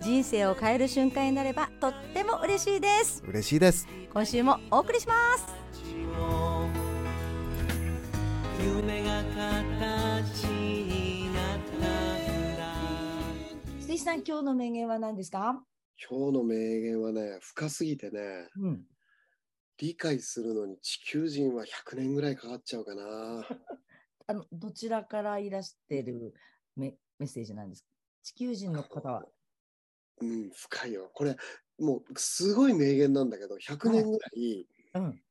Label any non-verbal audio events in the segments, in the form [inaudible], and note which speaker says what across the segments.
Speaker 1: 人生を変える瞬間になればとっても嬉しいです。
Speaker 2: 嬉しいです。
Speaker 1: 今週もお送りします。
Speaker 3: 夢が形になったんだ。
Speaker 1: 水さん今日の名言は何ですか？
Speaker 2: 今日の名言はね深すぎてね
Speaker 1: うん。
Speaker 2: 理解するのに地球人は100年ぐらいかかっちゃうかな。[laughs]
Speaker 1: あのどちらからいらしてるメメッセージなんですか？地球人の方は
Speaker 2: うん深いよこれもうすごい名言なんだけど100年ぐらい
Speaker 1: うん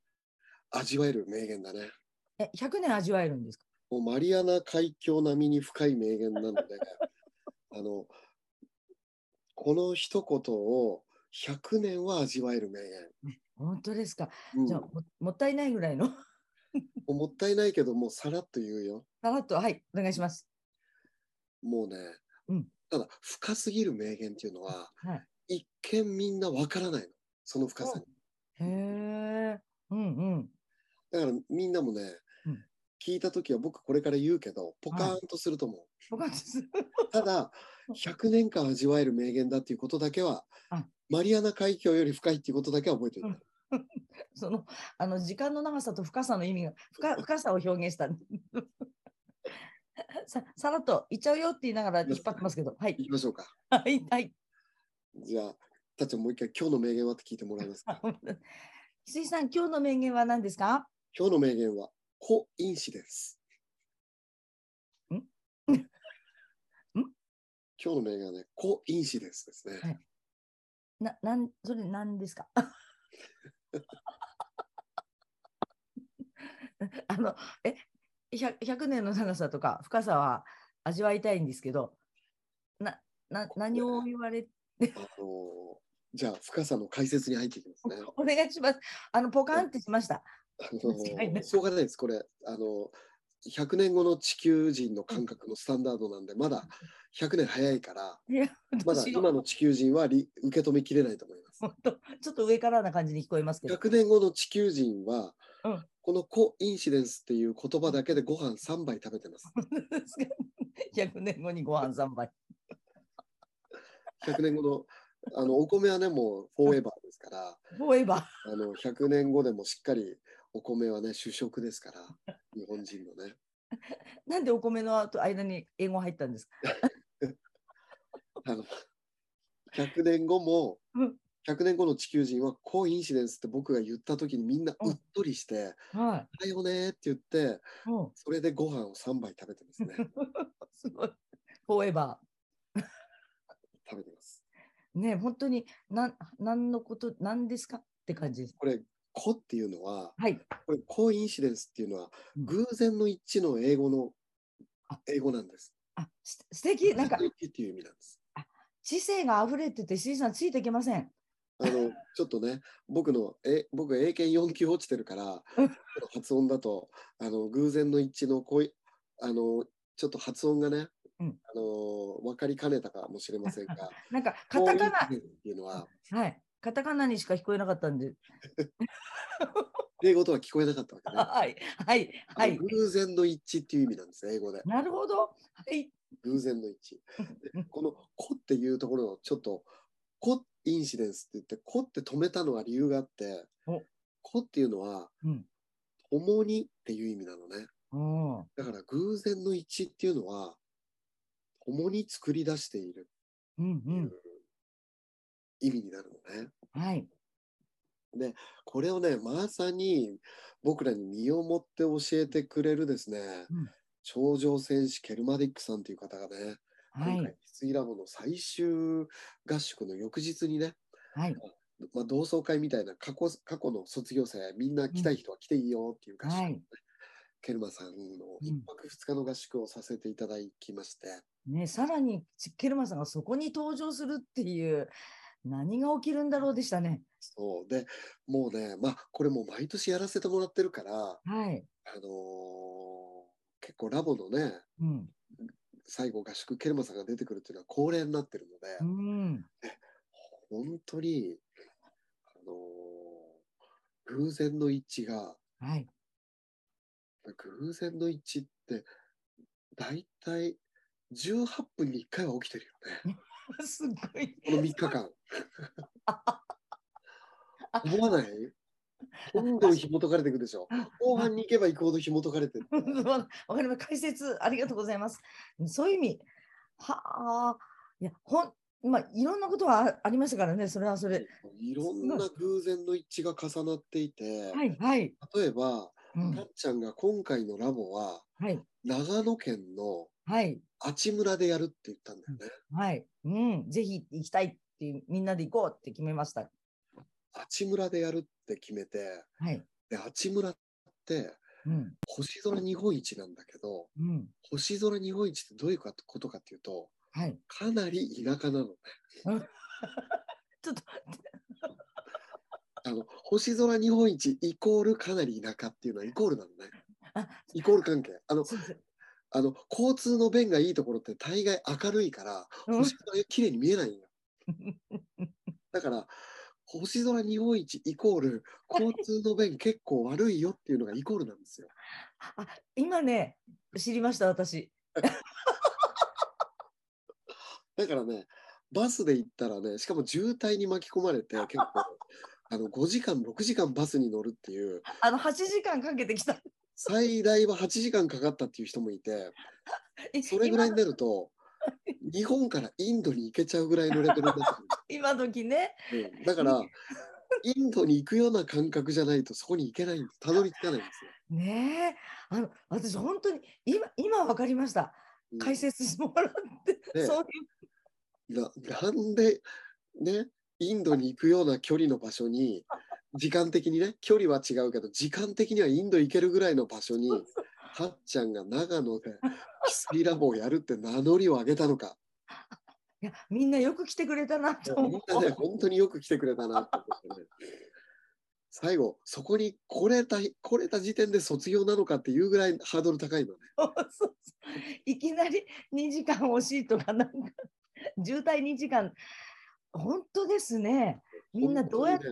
Speaker 2: 味わえる名言だね。
Speaker 1: え100年味わえるんですか？
Speaker 2: もうマリアナ海峡並みに深い名言なので [laughs] あのこの一言を100年は味わえる名
Speaker 1: 本当ですか、
Speaker 2: 言、
Speaker 1: じゃあももったいないぐらいの？[laughs]
Speaker 2: うん、もったいないけどもうさらっと言うよ。
Speaker 1: さらっと。はいお願いします。
Speaker 2: もうね、
Speaker 1: うん
Speaker 2: ただ深すぎる名言っていうのは
Speaker 1: はい。
Speaker 2: 一見みんなわからないの。その深さに。
Speaker 1: へえうんうん。
Speaker 2: だからみんなもね、
Speaker 1: うん。
Speaker 2: 聞いた時は僕これから言うけどポカーンとすると思う、
Speaker 1: 僕はです
Speaker 2: ただ100年間味わえる名言だっていうことだけは
Speaker 1: あ。
Speaker 2: マリアナ海峡より深いっていうことだけは覚えておいて、
Speaker 1: そのあの時間の長さと深さの意味が深深さを表現した。[laughs] ささらっと言っちゃうよって言いながら引っ張ってますけど、はい。
Speaker 2: いきましょうか。
Speaker 1: はいはい。
Speaker 2: じゃあたっちゃんもう一回今日の名言はって聞いてもらえますか？
Speaker 1: 水さん、今日の名言は何ですか？
Speaker 2: 今日の名言はコインシデンス
Speaker 1: ん？[laughs] ん？
Speaker 2: 今日の名言はねコインシデンスですね、
Speaker 1: はい。ななんそれ何ですか？[laughs] あのえ 100, 100年の長さとか深さは味わいたいんですけど、なな何を言われ
Speaker 2: あのじゃあ深さの解説に入っていきますね [laughs]
Speaker 1: お願いします。あのポカンってしました。
Speaker 2: あのしょうがないですこれあの100年後の地球人の感覚のスタンダードなんでまだ100年早いからまだ今の地球人はり受け止めきれないと思います。
Speaker 1: ちょっと上からな感じに聞こえますけど。
Speaker 2: 100年後の地球人は、
Speaker 1: うん
Speaker 2: このコインシデンスっていう言葉だけでご飯3杯食べてます。[laughs]
Speaker 1: 100年後にご飯3杯。
Speaker 2: 100年後のあのお米はねもうフォーエバーですから
Speaker 1: フォーエバ
Speaker 2: あの100年後でもしっかりお米はね主食ですから日本人のね。
Speaker 1: ー。なんでお米の後間に英語入ったんですか？[laughs]
Speaker 2: あの100年後も
Speaker 1: うん
Speaker 2: 100年後の地球人はコインシデンスって僕が言った時にみんなうっとりして
Speaker 1: は「
Speaker 2: だよね」って言って
Speaker 1: い。うん
Speaker 2: それでご飯を3杯食べてますね。[laughs]
Speaker 1: すごい。フォーエバ
Speaker 2: 食べてます。
Speaker 1: ー。ね、本当になん何のこと、何ですか？って感じです。
Speaker 2: これ「コ」っていうのは
Speaker 1: はい。
Speaker 2: これコインシデンスっていうのは
Speaker 1: うん
Speaker 2: 偶然の一致の英語の
Speaker 1: あ
Speaker 2: 英語なんです。
Speaker 1: あ、す素敵なんか
Speaker 2: っていう意味なんです。
Speaker 1: 知性が溢れてて、水さんついていけません。
Speaker 2: あのちょっとね僕のえ僕英検4級落ちてるから
Speaker 1: うん
Speaker 2: 発音だとあの偶然の一致のこいあのちょっと発音がね、
Speaker 1: うん
Speaker 2: あの分かりかねたかもしれませんが [laughs]
Speaker 1: なんかカタカナ
Speaker 2: っていうのは
Speaker 1: はい。カタカナにしか聞こえなかったんで。
Speaker 2: 英語とは聞こえなかったわけね。[laughs]
Speaker 1: はい。はい。はい。
Speaker 2: 偶然の一致っていう意味なんです英語で。
Speaker 1: なるほど。はい。
Speaker 2: 偶然の一致。で [laughs] この「コ」っていうところのちょっと「コ」インシデンスって言って「コ」って止めたのは理由があって
Speaker 1: お「
Speaker 2: コ」っていうのは
Speaker 1: うん。
Speaker 2: 「共に」っていう意味なのね。
Speaker 1: うん。
Speaker 2: だから偶然の一致っていうのは共に作り出している
Speaker 1: うん。う。
Speaker 2: っていうん意味になるのね。
Speaker 1: はい。
Speaker 2: これをねまさに僕らに身をもって教えてくれるですね、
Speaker 1: うん
Speaker 2: 頂上戦士ケルマディックさんという方がね、
Speaker 1: はい
Speaker 2: 今回。ヒスイラボの最終合宿の翌日にね、
Speaker 1: はい。
Speaker 2: まあ、同窓会みたいな過去過去の卒業生みんな来たい人は来ていいよっていう合宿をね、
Speaker 1: はい
Speaker 2: ケルマさんの1泊2日の合宿をさせていただきまして、
Speaker 1: ね、さらにチケルマさんがそこに登場するっていう何が起きるんだろうでしたね。
Speaker 2: そうでもうねまあこれもう毎年やらせてもらってるから
Speaker 1: はい。
Speaker 2: あのー結構ラボのね
Speaker 1: うん。
Speaker 2: 最後合宿ケルマさんが出てくるっていうのは恒例になってるので、
Speaker 1: うん。
Speaker 2: 本当に、あのー偶然の一致が
Speaker 1: はい。
Speaker 2: 偶然の一致って大体18分に1回は起きてるよね [laughs]
Speaker 1: すごい。
Speaker 2: この3日間 [laughs] 思わない？どんどん紐解かれていくでしょ [laughs] 後半に行けば行くほど紐解かれてる
Speaker 1: わ [laughs] わかります。解説ありがとうございます。そういう意味。はあ。いや、ほん、まあ、いろんなことはあありましたからね、それはそれ。
Speaker 2: いろんな偶然の一致が重なっていて、
Speaker 1: はい、はい。
Speaker 2: 例えば、
Speaker 1: うん
Speaker 2: たっちゃんが今回のラボは
Speaker 1: はい、
Speaker 2: 長野県の
Speaker 1: はい、
Speaker 2: 阿智村でやるって言ったんだよね。
Speaker 1: はい。うん、ぜひ行きたいっていう、みんなで行こうって決めました。
Speaker 2: 阿智村でやるって決めて、
Speaker 1: はい。
Speaker 2: で、阿智村って
Speaker 1: うん、
Speaker 2: 星空日本一なんだけど、
Speaker 1: うん。
Speaker 2: 星空日本一ってどういうことかっていうと、
Speaker 1: はい。
Speaker 2: かなり田舎なのね。[laughs]
Speaker 1: ちょっと、
Speaker 2: あの星空日本一イコールかなり田舎っていうのはイコールなのね。
Speaker 1: あ、
Speaker 2: イコール関係。あの。あの交通の便がいいところって大概明るいから、
Speaker 1: うん
Speaker 2: 星空綺麗に見えないんよ。[laughs] だから、星空日本一イコール交通の便結構悪いよっていうのがイコールなんですよ。
Speaker 1: あ、今ね、知りました、私。
Speaker 2: だからね、バスで行ったらね、しかも渋滞に巻き込まれて [laughs] 結構、あの5時間、6時間バスに乗るっていう、
Speaker 1: あの、8時間かけてきた。
Speaker 2: 最大は8時間かかったっていう人もいて、[laughs]
Speaker 1: え
Speaker 2: それぐらいになると、日本からインドに行けちゃうぐらいのレベルになって
Speaker 1: 今今時ね。
Speaker 2: うんだから、インドに行くような感覚じゃないとそこに行けないんです。たどり着かないんですよ。
Speaker 1: ねえ。あの、私、本当に、今、今わかりました。
Speaker 2: うん
Speaker 1: 解説してもらって、
Speaker 2: ね
Speaker 1: そういう。
Speaker 2: ななんでねインドに行くような距離の場所に時間的にね距離は違うけど時間的にはインド行けるぐらいの場所にたっちゃんが長野で翡翠ラボをやるって名乗りを上げたのか [laughs]
Speaker 1: いや、みんなよく来てくれたなと思
Speaker 2: みんなね本当によく来てくれたなって思ってね最後そこに来れた来れた時点で卒業なのかっていうぐらいハードル高いのね。
Speaker 1: う。[laughs] そうそういきなり2時間欲しいとか、なんか、渋滞2時間。本当ですね。みんなどうやって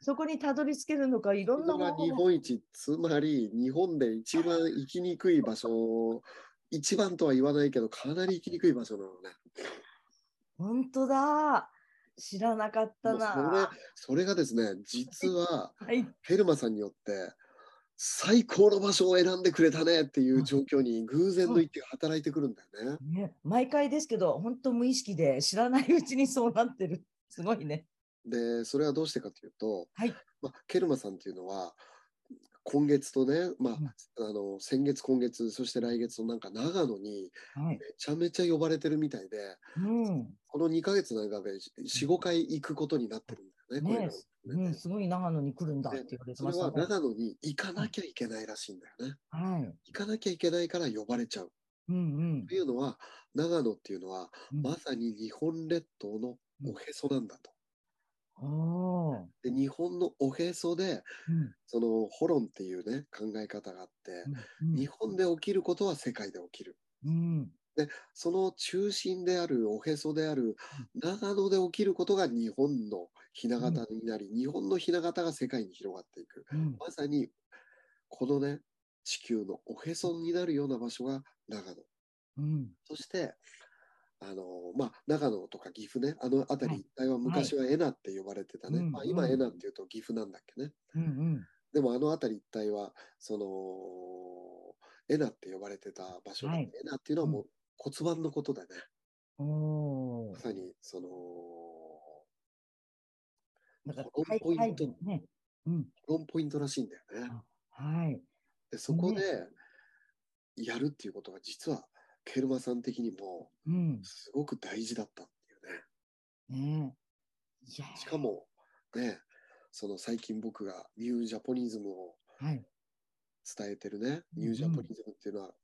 Speaker 1: そこにたどり着けるのか、いろんな
Speaker 2: それが日本一つまり日本で一番行きにくい場所一番とは言わないけどかなり行きにくい場所なのね。
Speaker 1: 本当だ。知らなかった
Speaker 2: もうそれ
Speaker 1: な。
Speaker 2: それがですね実は
Speaker 1: はい。
Speaker 2: ヘルマさんによって最高の場所を選んでくれたねっていう状況に偶然の一致が働いてくるんだよね。
Speaker 1: ね、毎回ですけど、本当無意識で知らないうちにそうなってる。すごいね。
Speaker 2: でそれはどうしてかというと、
Speaker 1: はい
Speaker 2: まあ、ケルマさんっていうのは今月とね、まあ
Speaker 1: うん
Speaker 2: あの先月今月そして来月のなんか長野に
Speaker 1: はい。
Speaker 2: めちゃめちゃ呼ばれてるみたいで
Speaker 1: うん。
Speaker 2: この2ヶ月の間で45回行くことになってるんだよね。これ
Speaker 1: ね
Speaker 2: が
Speaker 1: うん、すごい長野に来るんだって言われて
Speaker 2: それは
Speaker 1: ましたね。
Speaker 2: 長野に行かなきゃいけないらしいんだよね。
Speaker 1: はい。
Speaker 2: 行かなきゃいけないから呼ばれちゃう。
Speaker 1: うんうん
Speaker 2: というのは長野っていうのは
Speaker 1: うん。
Speaker 2: まさに日本列島のおへそなんだと。で日本のおへそで
Speaker 1: うん。
Speaker 2: そのホロンっていうね考え方があって
Speaker 1: うん
Speaker 2: 日本で起きることは世界で起きる。
Speaker 1: うん。
Speaker 2: その中心であるおへそである長野で起きることが日本のひな形になり、日本のひな形が世界に広がっていく。
Speaker 1: うん。
Speaker 2: まさにこのね地球のおへそになるような場所が長野。
Speaker 1: うん。
Speaker 2: そして、あのまあ、長野とか岐阜ね、あの辺り一帯は昔はエナって呼ばれてたね。
Speaker 1: うん
Speaker 2: まあ、今
Speaker 1: うん
Speaker 2: エナっていうと岐阜なんだっけね。
Speaker 1: うん
Speaker 2: でもあの辺り一帯は、その、エナって呼ばれてた場所だ、
Speaker 1: はい
Speaker 2: エナっていうのはもう骨盤のことでね。
Speaker 1: うん。
Speaker 2: まさに、その、
Speaker 1: なんか
Speaker 2: ホロンポイント
Speaker 1: はいはいね。うん。
Speaker 2: ロンポイントらしいんだよね。
Speaker 1: はい。
Speaker 2: でそこでやるっていうことが実はケルマさん的にも
Speaker 1: うん。
Speaker 2: すごく大事だったっていうね。
Speaker 1: ねえ。いやー
Speaker 2: しかもね、その最近僕がニュージャポニズムを
Speaker 1: はい。
Speaker 2: 伝えてるね、
Speaker 1: うん
Speaker 2: ニュージャポニズムっていうのは、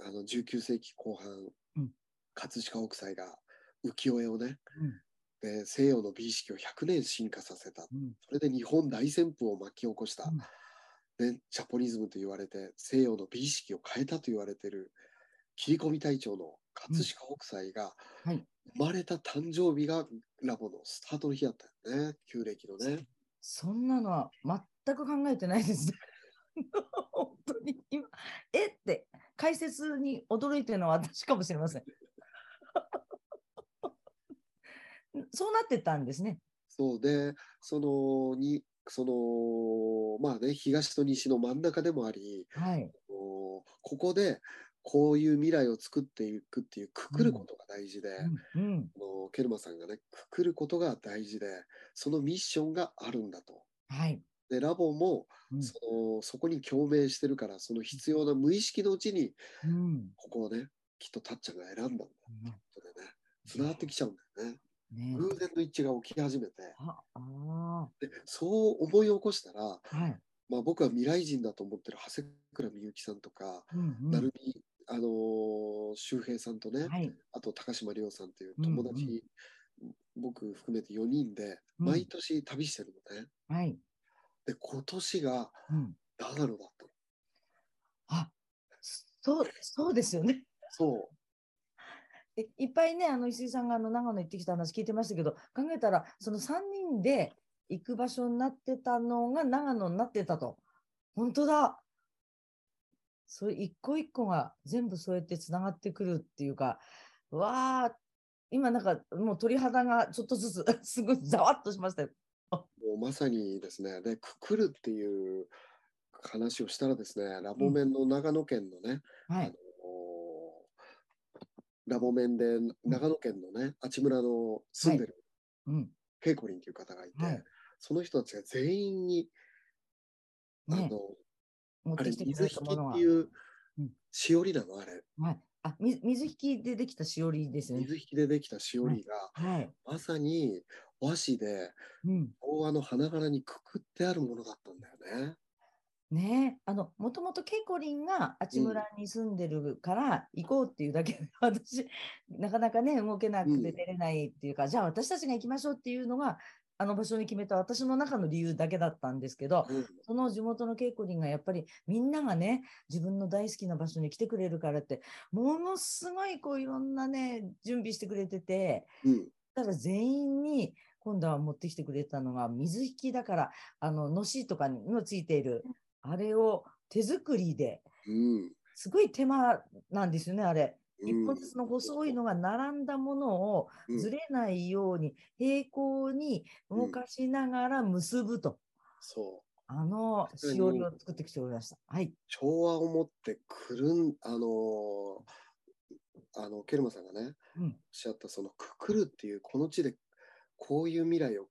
Speaker 2: あの19世紀後半、
Speaker 1: うん
Speaker 2: 葛飾北斎が浮世絵をね、
Speaker 1: うん
Speaker 2: で西洋の美意識を100年進化させた。
Speaker 1: うん
Speaker 2: それで日本大旋風を巻き起こした。ね、ジャポニズムと言われて西洋の美意識を変えたと言われている切り込み隊長の葛飾北斎が
Speaker 1: はい
Speaker 2: 生まれた誕生日がラボのスタートの日だったよね、旧暦のね。
Speaker 1: そんなのは全く考えてないですね。[laughs] 本当に今、え？って解説に驚いてるのは私かもしれません。[laughs] そうなってたんですね。
Speaker 2: そうで、そのに、その、まあね、東と西の真ん中でもあり、
Speaker 1: はい。
Speaker 2: ここでこういう未来を作っていくっていうくくることが大事で、
Speaker 1: うんうん。
Speaker 2: あのケルマさんがね、くくることが大事で、そのミッションがあるんだと。
Speaker 1: はい。
Speaker 2: で、ラボも
Speaker 1: うん
Speaker 2: そのそこに共鳴してるから、その必要な無意識のうちに、
Speaker 1: うん
Speaker 2: ここをね、きっとたっちゃんが選んだんだ
Speaker 1: うん
Speaker 2: とでね、つながってきちゃうんだよね。
Speaker 1: ね
Speaker 2: 偶然の一致が起き始めて、でそう思い起こしたら、
Speaker 1: ーはい。
Speaker 2: まあ、僕は未来人だと思ってる長谷倉美幸さんとか、
Speaker 1: うんうん
Speaker 2: 成美、あのー周平さんとね、
Speaker 1: はい。
Speaker 2: あと高島亮さんという
Speaker 1: うん
Speaker 2: 友達、僕含めて4人で
Speaker 1: うん
Speaker 2: 毎年旅してるのね。
Speaker 1: はい。
Speaker 2: で、今年が
Speaker 1: うん。
Speaker 2: 長野だったの。
Speaker 1: あそう、そうですよね。
Speaker 2: そ
Speaker 1: えいっぱいね、あの石井さんがあの長野行ってきた話聞いてましたけど、考えたら、その3人で行く場所になってたのが長野になってたと。本当だ。それ一個一個が全部そうやってつながってくるっていうか、わあ、今なんかもう鳥肌がちょっとずつ [laughs] すごいざわっとしましたよ。
Speaker 2: う。もうまさにですね、で、くくるっていう話をしたらですね、ラボメンの長野県のね、
Speaker 1: はい。
Speaker 2: あのーラボメンで長野県のね、阿智村の住んでる
Speaker 1: うん。
Speaker 2: ケイコリンという方がいて、
Speaker 1: はい
Speaker 2: その人たちが全員に、あ
Speaker 1: ね、
Speaker 2: の、あれ、水引きって。いう
Speaker 1: うん
Speaker 2: しおりなの、あれ。
Speaker 1: はい。あ、み水引きでできたしおりですよね。
Speaker 2: 水引きでできたしおりが、
Speaker 1: はい。
Speaker 2: まさに和紙で
Speaker 1: うん。
Speaker 2: 昭和の花柄にくくってあるものだったんだよね。
Speaker 1: ねえ、あの、もともとケイコリンがあちむらに住んでるから行こうっていうだけで、私、なかなかね、動けなく
Speaker 2: うん
Speaker 1: て出れないっていうか、じゃあ私たちが行きましょうっていうのが、あの場所に決めた私の中の理由だけだったんですけど、
Speaker 2: うん。
Speaker 1: その地元のケイコリンがやっぱりみんながね、自分の大好きな場所に来てくれるからって、ものすごいこういろんなね、準備してくれてて、
Speaker 2: うん。
Speaker 1: ただ全員に今度は持ってきてくれたのが水引きだから、あの、のしとかにのついている、あれを手作りで、
Speaker 2: うん。
Speaker 1: すごい手間なんですよね、あれ。
Speaker 2: うん
Speaker 1: 一本ずつの細いのが並んだものを
Speaker 2: うん
Speaker 1: ずれないように平行に動かしながら結ぶと。
Speaker 2: そう。
Speaker 1: あのしおりを作ってきておりました。はい。
Speaker 2: 調和を持ってくるん、あのーあの、ケルマさんがね、
Speaker 1: うん。
Speaker 2: おっしゃったそのくくるっていう、この地でこういう未来を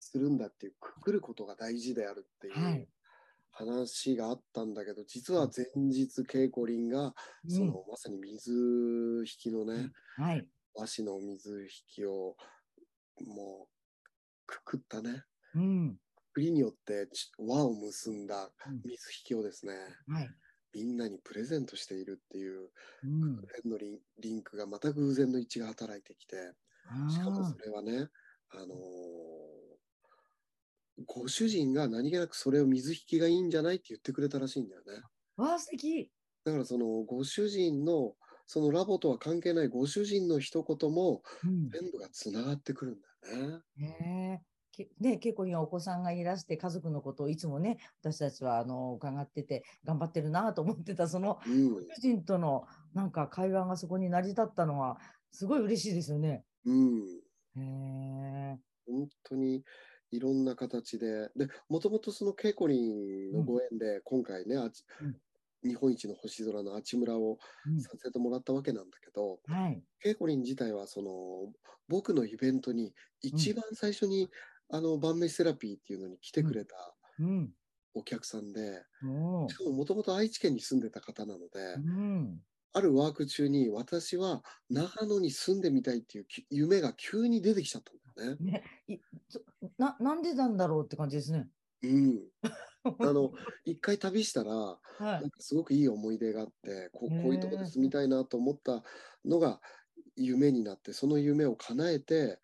Speaker 2: するんだっていう、くくることが大事であるっていう。
Speaker 1: はい。
Speaker 2: 話があったんだけど、実は前日、ケイコリンが、
Speaker 1: うん
Speaker 2: そのまさに水引きのね、
Speaker 1: はい。
Speaker 2: 和紙の水引きをもうくくったね、
Speaker 1: うん。
Speaker 2: くくりによってち輪を結んだ
Speaker 1: うん
Speaker 2: 水引きをですね、
Speaker 1: はい。
Speaker 2: みんなにプレゼントしているっていう
Speaker 1: うん。
Speaker 2: 偶然のリンリンクがまた偶然の一致が働いてきて、しかも
Speaker 1: あ
Speaker 2: それはね、あのーご主人が何気なくそれを水引きがいいんじゃないって言ってくれたらしいんだよね。
Speaker 1: ーわあ、素敵。
Speaker 2: だからそのご主人のそのラボとは関係ないご主人の一言も
Speaker 1: うん。
Speaker 2: 全部がつながってくるんだよね。
Speaker 1: へえ。けね、結構にはお子さんがいらして家族のことをいつもね私たちはあの伺ってて頑張ってるなと思ってたその
Speaker 2: うん
Speaker 1: ご主人とのなんか会話がそこに成り立ったのはすごい嬉しいですよね。
Speaker 2: うん、
Speaker 1: へえ。
Speaker 2: 本当にいろんな形で、で、もともとそのケイコリンのご縁で、今回ね、あち
Speaker 1: うん。
Speaker 2: 日本一の星空のあちむらを
Speaker 1: うん。
Speaker 2: させてもらったわけなんだけど、
Speaker 1: はい。
Speaker 2: ケイコリン自体はその僕のイベントに一番最初に、あの晩飯セラピーっていうのに来てくれた
Speaker 1: うん。
Speaker 2: お客さんで、しかももともと愛知県に住んでた方なので、
Speaker 1: うん。
Speaker 2: あるワーク中に私は長野に住んでみたいっていうき夢が急に出てきちゃったんだよね。
Speaker 1: ね、ななんでなんだろうって感じですね。
Speaker 2: うん。[laughs] あの、一回旅したら、
Speaker 1: は
Speaker 2: なん
Speaker 1: い。
Speaker 2: かすごくいい思い出があって、ここういうところで住みたいなと思ったのが夢になって、その夢を叶えて、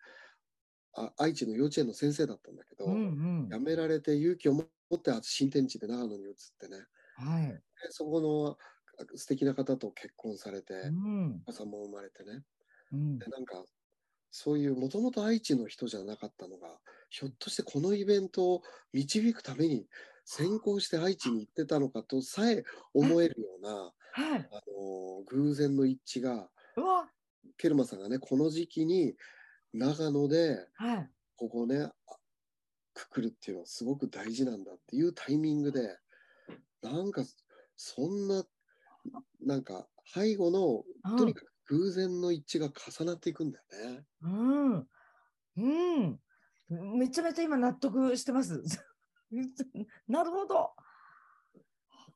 Speaker 2: あ愛知の幼稚園の先生だったんだけど、
Speaker 1: うんうん。
Speaker 2: 辞められて勇気を持って新天地で長野に移ってね
Speaker 1: はい。
Speaker 2: でそこのあ素敵な方と結婚されて、
Speaker 1: うん。
Speaker 2: お子さんも生まれてね
Speaker 1: うん
Speaker 2: で。なんかそういうもともと愛知の人じゃなかったのがひょっとしてこのイベントを導くために先行して愛知に行ってたのかとさえ思えるような、
Speaker 1: はい。
Speaker 2: あの偶然の一致が。ケルマさんがねこの時期に長野で
Speaker 1: はい。
Speaker 2: ここねあくくるっていうのはすごく大事なんだっていうタイミングでなんかそんななんか背後の
Speaker 1: うん
Speaker 2: とにかく偶然の一致が重なっていくんだよね。
Speaker 1: うん。うん。めちゃめちゃ今納得してます。[laughs] なるほど。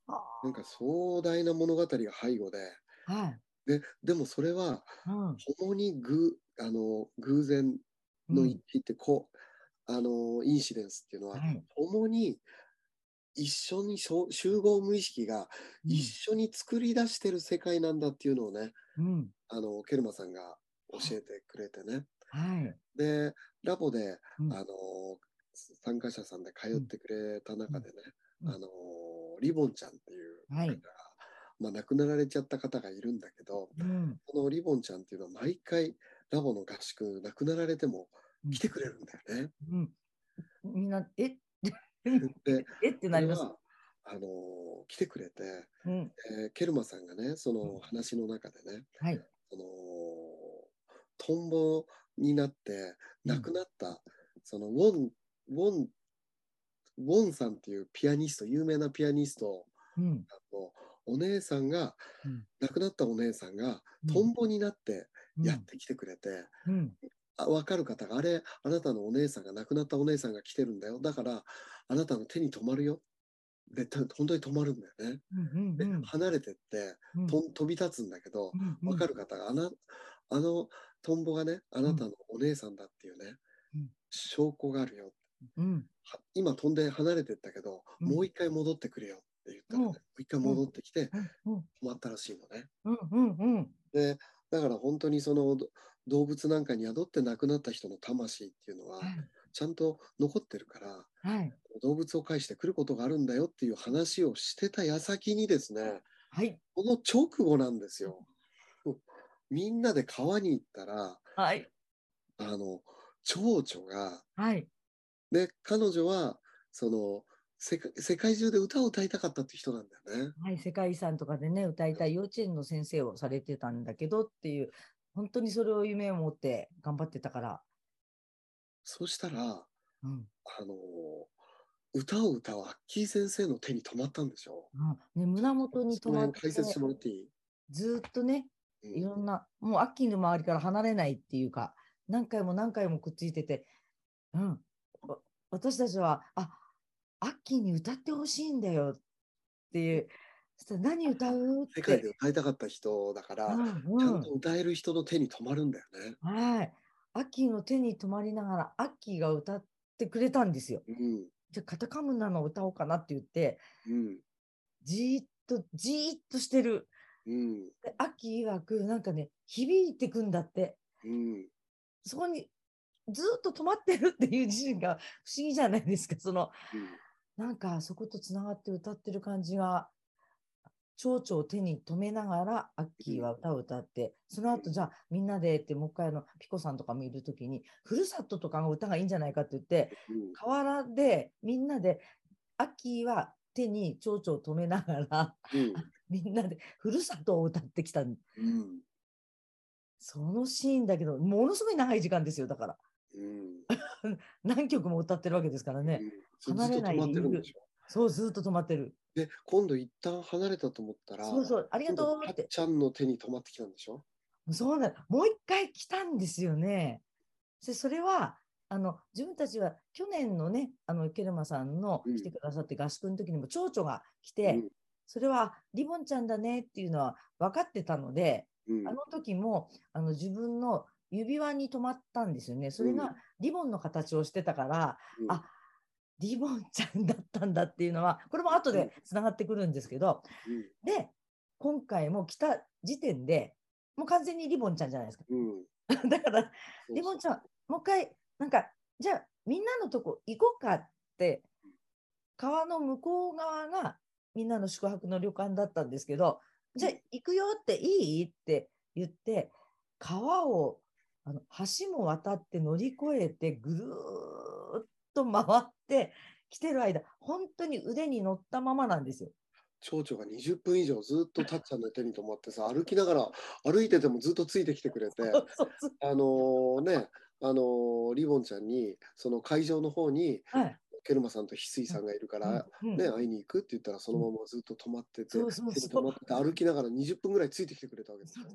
Speaker 1: は
Speaker 2: なんか壮大な物語が背後で
Speaker 1: あはい。
Speaker 2: ででもそれは
Speaker 1: うん。
Speaker 2: 共にぐあの偶然の一致ってこう、あのインシデンスっていうのは、
Speaker 1: はい。
Speaker 2: 共に一緒にしょ集合無意識が一緒に作り出してる世界なんだっていうのをね、
Speaker 1: うん。
Speaker 2: あのケルマさんが教えてくれてね。
Speaker 1: はい。
Speaker 2: でラボで、
Speaker 1: うん
Speaker 2: あの参加者さんで通ってくれた中でね、
Speaker 1: うん
Speaker 2: あのリボンちゃんっていう
Speaker 1: はい
Speaker 2: 方が、まあ、亡くなられちゃった方がいるんだけど
Speaker 1: うん。
Speaker 2: このリボンちゃんっていうのは毎回ラボの合宿亡くなられても来てくれるんだよね。
Speaker 1: うん。みんな、え
Speaker 2: で
Speaker 1: えってなります。
Speaker 2: あの来てくれて、
Speaker 1: うん。
Speaker 2: えーケルマさんがねそ
Speaker 1: うん
Speaker 2: の話の中でね、
Speaker 1: はい。
Speaker 2: そのトンボになって
Speaker 1: うん
Speaker 2: 亡くなった、そのウォンウォンウォンさんっていうピアニスト有名なピアニスト
Speaker 1: うん。
Speaker 2: のお姉さんが、
Speaker 1: うん
Speaker 2: 亡くなったお姉さんが
Speaker 1: うん
Speaker 2: トンボになって
Speaker 1: うん
Speaker 2: やってきてくれて、分かる方があれあなたのお姉さんが亡くなったお姉さんが来てるんだよだからあなたの手に止まるよでた本当に止まるんだよね。
Speaker 1: うん。
Speaker 2: で
Speaker 1: うん。
Speaker 2: 離れてって
Speaker 1: うん。
Speaker 2: と飛び立つんだけど、
Speaker 1: うん。
Speaker 2: わかる方があのあのトンボがねあなたのお姉さんだっていうね、
Speaker 1: うん
Speaker 2: 証拠があるよ
Speaker 1: うん。
Speaker 2: は今飛んで離れてったけど、
Speaker 1: うん
Speaker 2: もう一回戻ってくるよって言ったらね、
Speaker 1: うん
Speaker 2: もう一回戻ってきて
Speaker 1: うん。
Speaker 2: 止まったらしいのね。
Speaker 1: うん。うん。うん。
Speaker 2: でだから本当にそのど動物なんかに宿って亡くなった人の魂っていうのは
Speaker 1: はい。
Speaker 2: ちゃんと残ってるから
Speaker 1: はい。
Speaker 2: 動物を介してくることがあるんだよっていう話をしてた矢先にですね
Speaker 1: はい。
Speaker 2: この直後なんですよ。[laughs] みんなで川に行ったら
Speaker 1: はい。
Speaker 2: あの蝶々が
Speaker 1: はい。
Speaker 2: で彼女はその世界世界中で歌を歌いたかったって人なんだよね。
Speaker 1: はい、世界遺産とかでね、歌いたい幼稚園の先生をされてたんだけどっていう、本当にそれを夢を持って頑張ってたから。
Speaker 2: そしたら
Speaker 1: うん。
Speaker 2: あの歌を歌うアッキー先生の手に止まったんでしょ。
Speaker 1: あね、胸元に止まって、
Speaker 2: 辺解説してもらっていい、
Speaker 1: ずーっとね、
Speaker 2: うん
Speaker 1: いろんな、もうアッキーの周りから離れないっていうか、何回も何回もくっついてて、うん。わ私たちは、あ、アッキーに歌ってほしいんだよっていう、何歌う？って。
Speaker 2: 世界で歌いたかった人だから、
Speaker 1: うんうん
Speaker 2: ちゃんと歌える人の手に止まるんだよね。
Speaker 1: はい。アッキーの手に止まりながら、アッキーが歌ってくれたんですよ。
Speaker 2: うん
Speaker 1: じゃあ、カタカムナの歌おうかなって言って、
Speaker 2: うん
Speaker 1: じーっと、じーっとしてる。
Speaker 2: うん
Speaker 1: でアッキー曰く、なんかね、響いてくんだって。
Speaker 2: うん
Speaker 1: そこにずーっと止まってるっていう自身が不思議じゃないですか。その、なんかそことつながって歌ってる感じが、蝶々を手に止めながら、アッキーは歌を歌って、その後、じゃあみんなでって、もう一回あの、ピコさんとかもいるときに、ふるさととかの歌がいいんじゃないかって言って、
Speaker 2: うん
Speaker 1: 河原でみんなで、アッキーは手に蝶々を止めながら、
Speaker 2: うん
Speaker 1: みんなでふるさとを歌ってきた。
Speaker 2: うん
Speaker 1: そのシーンだけど、ものすごい長い時間ですよ、だから。
Speaker 2: うん [laughs]
Speaker 1: 何曲も歌ってるわけですからね。
Speaker 2: うんずっと止まってるんでしょ。
Speaker 1: そう、ずーっと止まってる。
Speaker 2: で今度一旦離れたと思ったら
Speaker 1: そうそう、ありがとうって。
Speaker 2: ちゃんの手に止まってきたんでしょ？
Speaker 1: そうなのもう一回来たんですよね。でそれはあの自分たちは去年のねあのケルマさんの
Speaker 2: うん
Speaker 1: 来てくださって合宿の時にも蝶々が来て、
Speaker 2: うん
Speaker 1: それはリボンちゃんだねっていうのは分かってたので、
Speaker 2: うん
Speaker 1: あの時もあの自分の指輪に止まったんですよね。それ
Speaker 2: うん
Speaker 1: がリボンの形をしてたから、
Speaker 2: うん
Speaker 1: あリボンちゃんだったんだっていうのは [laughs] これも後でつながってくるんですけど、で今回も来た時点でもう完全にリボンちゃんじゃないですか。
Speaker 2: うん。う [laughs] ん
Speaker 1: だからリボンちゃん、もう一回、なんかじゃあみんなのとこ行こうかって川の向こう側がみんなの宿泊の旅館だったんですけどじゃあ行くよっていい？って言って川をあの橋も渡って乗り越えてぐるーっと回って来てる間本当に腕に乗ったままなんですよ。
Speaker 2: 蝶々が20分以上ずっとたっちゃんの手に止まってさ歩きながら歩いててもずっとついてきてくれてあのーねあのーリボンちゃんにその会場の方に
Speaker 1: はい。
Speaker 2: ケルマさんと翡翠さんがいるから、
Speaker 1: うん
Speaker 2: ね、会いに行くって言ったらそのままずっと止まってて、止まってて歩きながら20分ぐらいついてきてくれたわけですよ。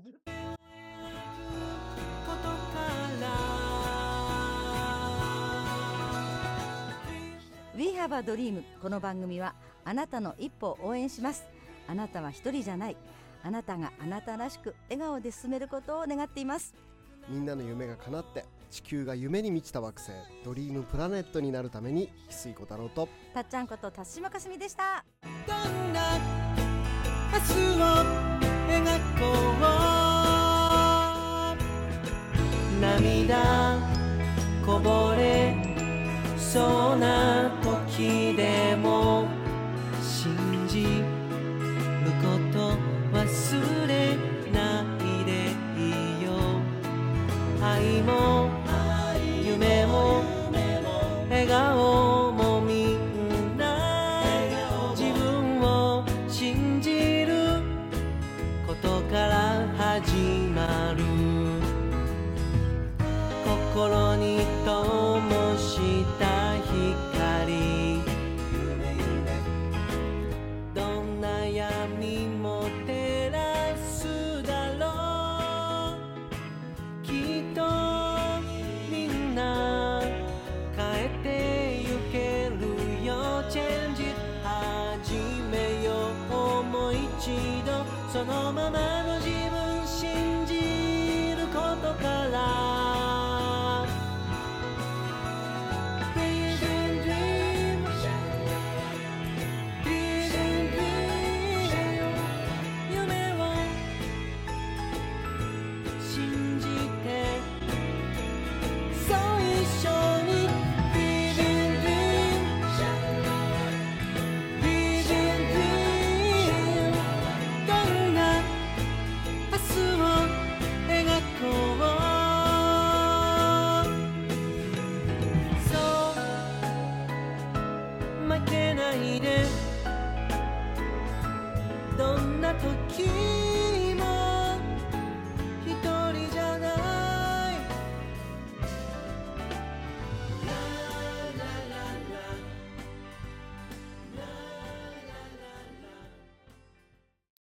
Speaker 4: We Have a Dream」この番組はあなたの一歩を応援します。あなたは一人じゃない。あなたがあなたらしく笑顔で進めることを願っています。
Speaker 5: みんなの夢が叶って地球が夢に満ちた惑星ドリームプラネットになるために翡翠小太郎と。
Speaker 4: たっちゃんこと田島かすみでした。
Speaker 3: どんな明日を描こう。涙こぼれそうな時でも信じること忘れないでいいよ。愛も